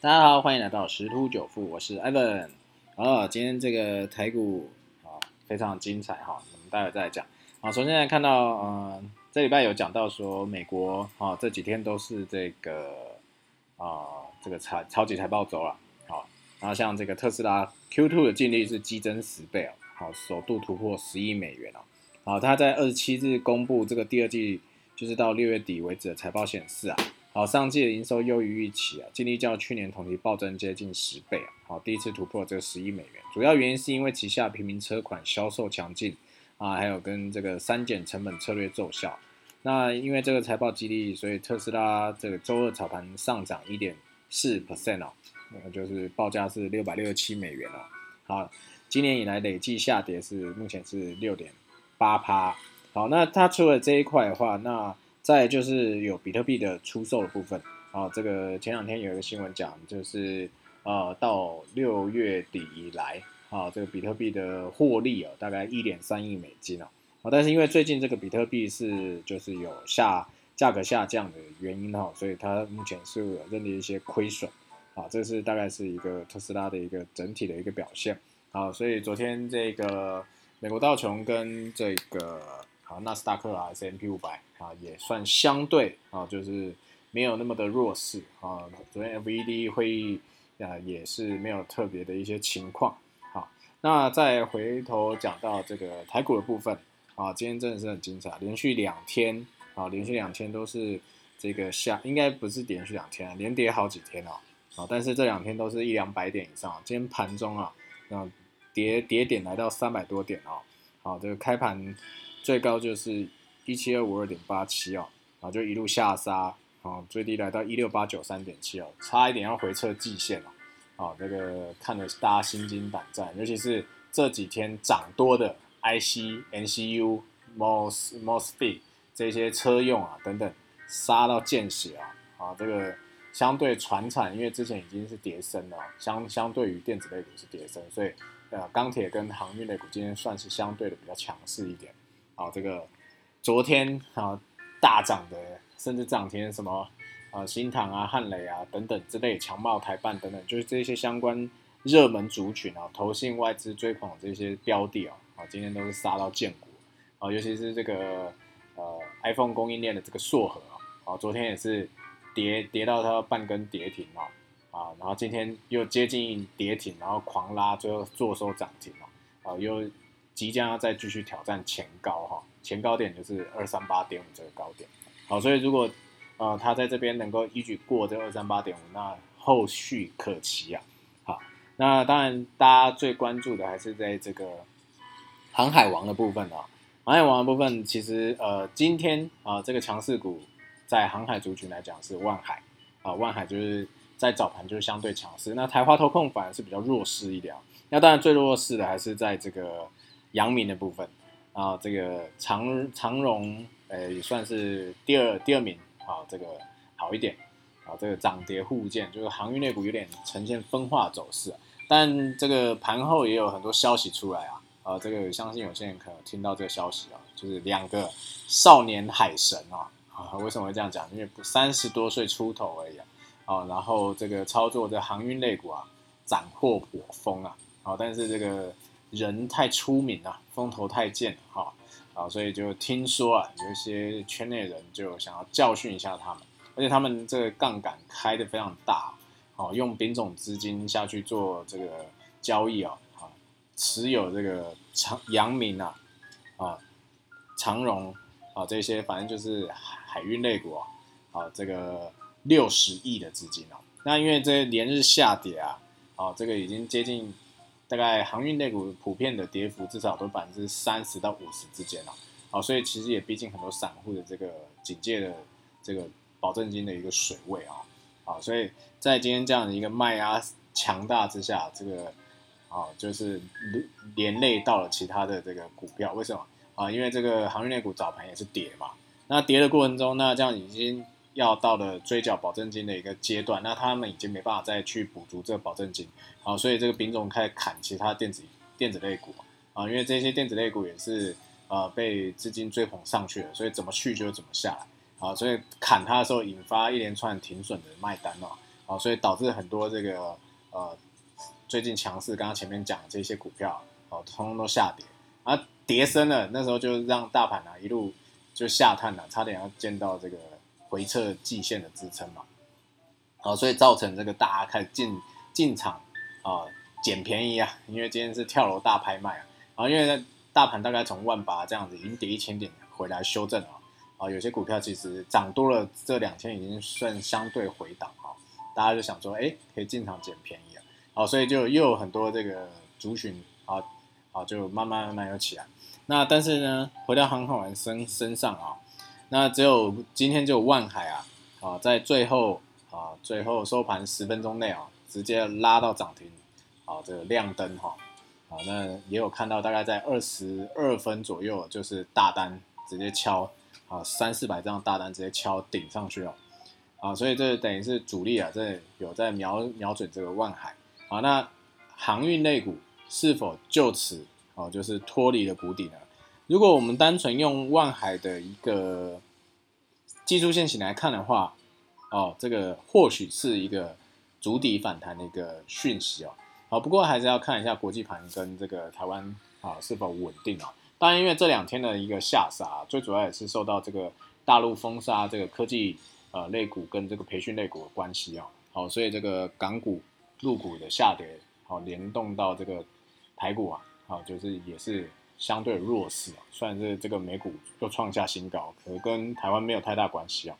大家好，欢迎来到十突九富，我是 Evan。哦，今天这个台股啊非常精彩哈，我们待会再讲。好，首先来看到，嗯，这礼拜有讲到说美国啊这几天都是这个啊这个财超级财报周了，好，然后像这个特斯拉 Q2 的净利是激增十倍哦，好，首度突破十亿美元哦，好，它在二十七日公布这个第二季，就是到六月底为止的财报显示啊。好，上季的营收优于预期啊，净利较去年同期暴增接近十倍啊，好，第一次突破这个十亿美元。主要原因是因为旗下平民车款销售强劲啊，还有跟这个删减成本策略奏效。那因为这个财报激励，所以特斯拉这个周二早盘上涨一点四 percent 哦，那就是报价是六百六十七美元哦。好，今年以来累计下跌是目前是六点八趴。好，那它除了这一块的话，那再就是有比特币的出售的部分。啊，这个前两天有一个新闻讲，就是呃到六月底以来啊，这个比特币的获利啊，大概一点三亿美金啊，啊，但是因为最近这个比特币是就是有下价格下降的原因哈，所以它目前是有认定一些亏损。啊，这是大概是一个特斯拉的一个整体的一个表现。啊，所以昨天这个美国道琼跟这个。好，纳斯达克啊，S M P 五百啊，也算相对啊，就是没有那么的弱势啊。昨天 F E D 会议啊，也是没有特别的一些情况。好，那再回头讲到这个台股的部分啊，今天真的是很精彩，连续两天啊，连续两天都是这个下，应该不是连续两天啊，连跌好几天哦。啊，但是这两天都是一两百点以上。今天盘中啊，那跌跌点来到三百多点哦。好，这个开盘。最高就是一七二五二点八七哦，啊就一路下杀，啊最低来到一六八九三点七哦，差一点要回撤季线了，啊这个看得大家心惊胆战，尤其是这几天涨多的 IC、NCU、MOS、MOSFET 这些车用啊等等，杀到见血啊，啊这个相对船产，因为之前已经是跌升了，相相对于电子类股是跌升，所以呃钢铁跟航运类股今天算是相对的比较强势一点。啊，这个昨天啊大涨的，甚至涨停什么啊新塘啊汉雷啊等等之类强茂台办等等，就是这些相关热门族群啊，投信外资追捧这些标的啊，啊今天都是杀到建国啊，尤其是这个呃 iPhone 供应链的这个硕核啊，啊昨天也是跌跌到它半根跌停啊，啊然后今天又接近跌停，然后狂拉，最后坐收涨停啊，啊又。即将要再继续挑战前高哈，前高点就是二三八点五这个高点，好，所以如果呃它在这边能够一举过这二三八点五，那后续可期啊。好，那当然大家最关注的还是在这个航海王的部分啊，航海王的部分其实呃今天啊这个强势股在航海族群来讲是万海啊，万海就是在早盘就是相对强势，那台华投控反而是比较弱势一点，那当然最弱势的还是在这个。阳明的部分啊，这个长长荣，呃，也算是第二第二名啊，这个好一点啊，这个涨跌互见，就是航运类股有点呈现分化走势，但这个盘后也有很多消息出来啊，啊，这个相信有些人可能听到这个消息啊，就是两个少年海神啊，啊，为什么会这样讲？因为三十多岁出头而已啊，然后这个操作的航运类股啊，斩获颇丰啊，啊，但是这个。人太出名了，风头太健哈，啊，所以就听说啊，有一些圈内人就想要教训一下他们，而且他们这个杠杆开的非常大，哦，用丙种资金下去做这个交易啊，啊，持有这个长阳明啊，啊，长荣啊这些，反正就是海运类股啊，啊，这个六十亿的资金啊，那因为这连日下跌啊，啊，这个已经接近。大概航运类股普遍的跌幅至少都百分之三十到五十之间了，好，所以其实也逼近很多散户的这个警戒的这个保证金的一个水位啊，好，所以在今天这样的一个卖压强大之下，这个啊就是连累到了其他的这个股票，为什么啊？因为这个航运类股早盘也是跌嘛，那跌的过程中，那这样已经。要到了追缴保证金的一个阶段，那他们已经没办法再去补足这个保证金，好，所以这个丙种开始砍其他电子电子类股。啊，因为这些电子类股也是呃被资金追捧上去了，所以怎么去就怎么下来，啊，所以砍它的时候引发一连串停损的卖单哦，啊，所以导致很多这个呃最近强势，刚刚前面讲的这些股票哦，通通都下跌，啊跌深了，那时候就让大盘啊一路就下探了，差点要见到这个回撤季线的支撑嘛，好，所以造成这个大家开始进进场啊捡便宜啊，因为今天是跳楼大拍卖啊，啊，因为大盘大概从万八这样子已经跌一千点回来修正了。啊，有些股票其实涨多了，这两天已经算相对回档啊，大家就想说，哎，可以进场捡便宜啊，好，所以就又有很多这个族群啊，啊，就慢慢慢慢又起来。那但是呢，回到航海人身身上啊，那只有今天就万海啊，啊，在最后啊，最后收盘十分钟内啊，直接拉到涨停，啊，这个亮灯哈，啊，那也有看到大概在二十二分左右，就是大单直接敲。啊，三四百张大单直接敲顶上去了，啊，所以这等于是主力啊，这有在瞄瞄准这个万海啊。那航运类股是否就此啊，就是脱离了谷底呢？如果我们单纯用万海的一个技术线型来看的话，哦，这个或许是一个足底反弹的一个讯息哦。好，不过还是要看一下国际盘跟这个台湾啊是否稳定啊。当然，因为这两天的一个下杀，最主要也是受到这个大陆封杀这个科技呃类股跟这个培训类股的关系啊，好，所以这个港股、陆股的下跌，好联动到这个台股啊，好就是也是相对弱势啊。虽然是这个美股又创下新高，可是跟台湾没有太大关系啊。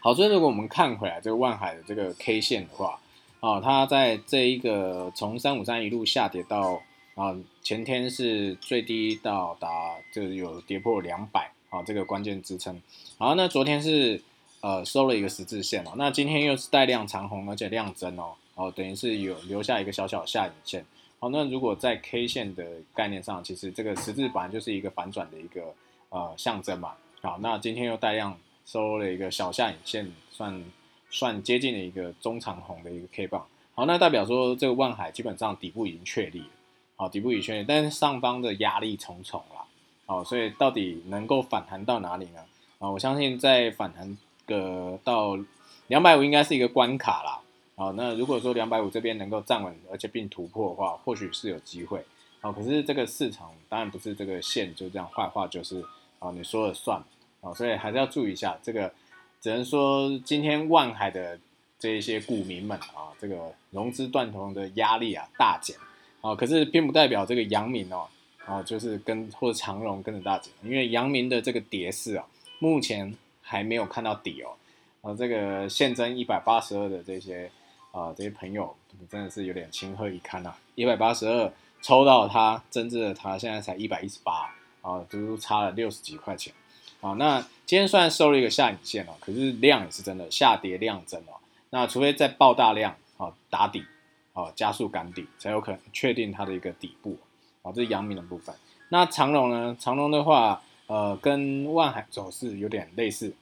好，所以如果我们看回来这个万海的这个 K 线的话，啊，它在这一个从三五三一路下跌到。啊，前天是最低到达，就有跌破两百啊，这个关键支撑。然后那昨天是呃收了一个十字线哦，那今天又是带量长红，而且量增哦，哦等于是有留下一个小小下影线。好，那如果在 K 线的概念上，其实这个十字板就是一个反转的一个呃象征嘛。好，那今天又带量收了一个小下影线，算算接近了一个中长红的一个 K 棒。好，那代表说这个万海基本上底部已经确立。好，底部已确立，但是上方的压力重重啦。好，所以到底能够反弹到哪里呢？啊，我相信在反弹个到两百五应该是一个关卡啦。好，那如果说两百五这边能够站稳，而且并突破的话，或许是有机会。好，可是这个市场当然不是这个线就这样画画就是啊你说了算。啊，所以还是要注意一下这个，只能说今天万海的这一些股民们啊，这个融资断头的压力啊大减。啊，可是并不代表这个阳明哦，啊，就是跟或者长荣跟着大减，因为阳明的这个跌势啊，目前还没有看到底哦，啊，这个现增一百八十二的这些啊这些朋友真的是有点情何以堪呐，一百八十二抽到它，真正的它现在才一百一十八啊，都差了六十几块钱啊，那今天虽然收了一个下影线哦，可是量也是真的下跌量增哦，那除非再爆大量啊打底。啊，加速赶底才有可能确定它的一个底部，啊，这是阳明的部分。那长龙呢？长龙的话，呃，跟万海走势有点类似。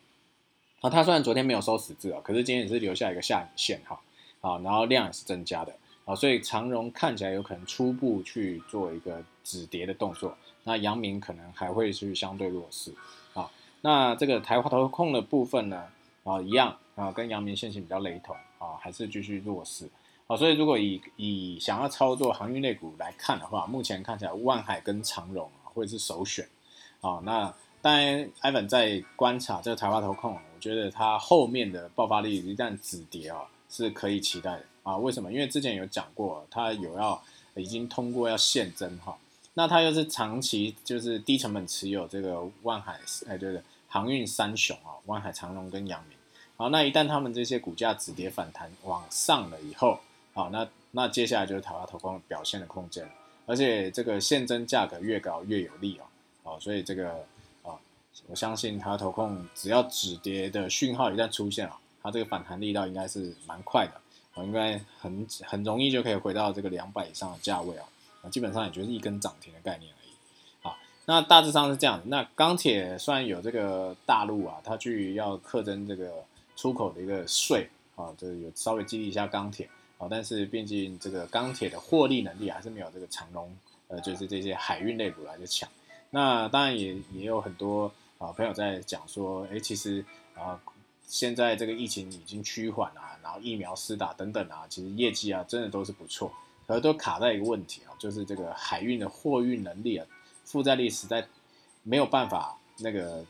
啊，它虽然昨天没有收十字啊，可是今天也是留下一个下影线哈，啊，然后量也是增加的，啊，所以长荣看起来有可能初步去做一个止跌的动作。那阳明可能还会去相对弱势，啊，那这个台华投控的部分呢，啊，一样啊，跟阳明现行比较雷同，啊，还是继续弱势。啊，所以如果以以想要操作航运类股来看的话，目前看起来万海跟长荣会是首选。啊，那当然，Ivan 在观察这个台华投控，我觉得它后面的爆发力一旦止跌啊，是可以期待的啊。为什么？因为之前有讲过，它有要已经通过要现增哈，那它又是长期就是低成本持有这个万海，哎对对，航运三雄啊，万海、长荣跟阳明。好，那一旦他们这些股价止跌反弹往上了以后，好，那那接下来就是台湾投控表现的空间，而且这个现增价格越高越有利哦，好，所以这个啊，我相信台湾投控只要止跌的讯号一旦出现啊，它这个反弹力道应该是蛮快的，啊，应该很很容易就可以回到这个两百以上的价位啊，啊，基本上也就是一根涨停的概念而已，啊，那大致上是这样，那钢铁虽然有这个大陆啊，它去要课征这个出口的一个税啊，这有稍微激励一下钢铁。啊，但是毕竟这个钢铁的获利能力还是没有这个长龙，呃，就是这些海运类股来的强。那当然也也有很多啊朋友在讲说，哎，其实啊现在这个疫情已经趋缓了，然后疫苗施打等等啊，其实业绩啊真的都是不错，可是都卡在一个问题啊，就是这个海运的货运能力啊，负债率实在没有办法那个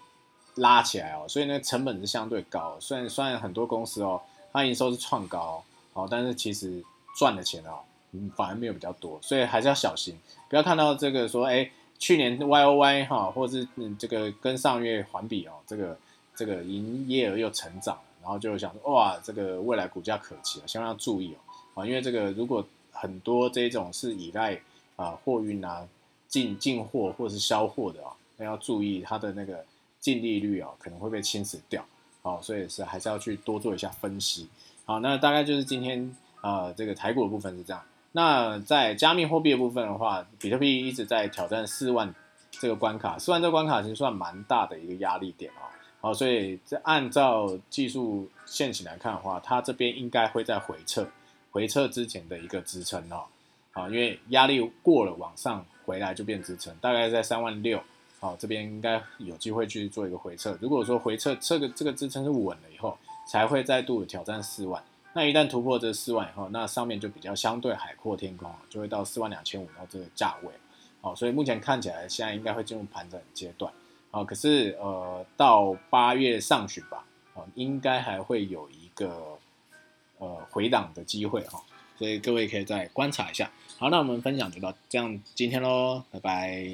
拉起来哦，所以呢成本是相对高。虽然虽然很多公司哦，它营收是创高哦，但是其实赚的钱哦，嗯，反而没有比较多，所以还是要小心，不要看到这个说哎。去年 Y O Y 哈，或是嗯这个跟上月环比哦，这个这个营业额又成长，然后就想说哇，这个未来股价可期啊，千万要注意哦啊，因为这个如果很多这种是依赖啊货运啊进进货或者是销货的啊，那要注意它的那个净利率啊可能会被侵蚀掉，好，所以是还是要去多做一下分析。好，那大概就是今天啊这个台股的部分是这样。那在加密货币的部分的话，比特币一直在挑战四万这个关卡，四万这个关卡其实算蛮大的一个压力点啊。好，所以这按照技术线型来看的话，它这边应该会在回撤，回撤之前的一个支撑哦。好，因为压力过了往上回来就变支撑，大概在三万六。好，这边应该有机会去做一个回撤。如果说回撤这个这个支撑是稳了以后，才会再度挑战四万。那一旦突破这四万以后，那上面就比较相对海阔天空，就会到四万两千五到这个价位，好，所以目前看起来现在应该会进入盘整阶段，好，可是呃到八月上旬吧，哦，应该还会有一个呃回档的机会哈，所以各位可以再观察一下。好，那我们分享就到这样今天喽，拜拜。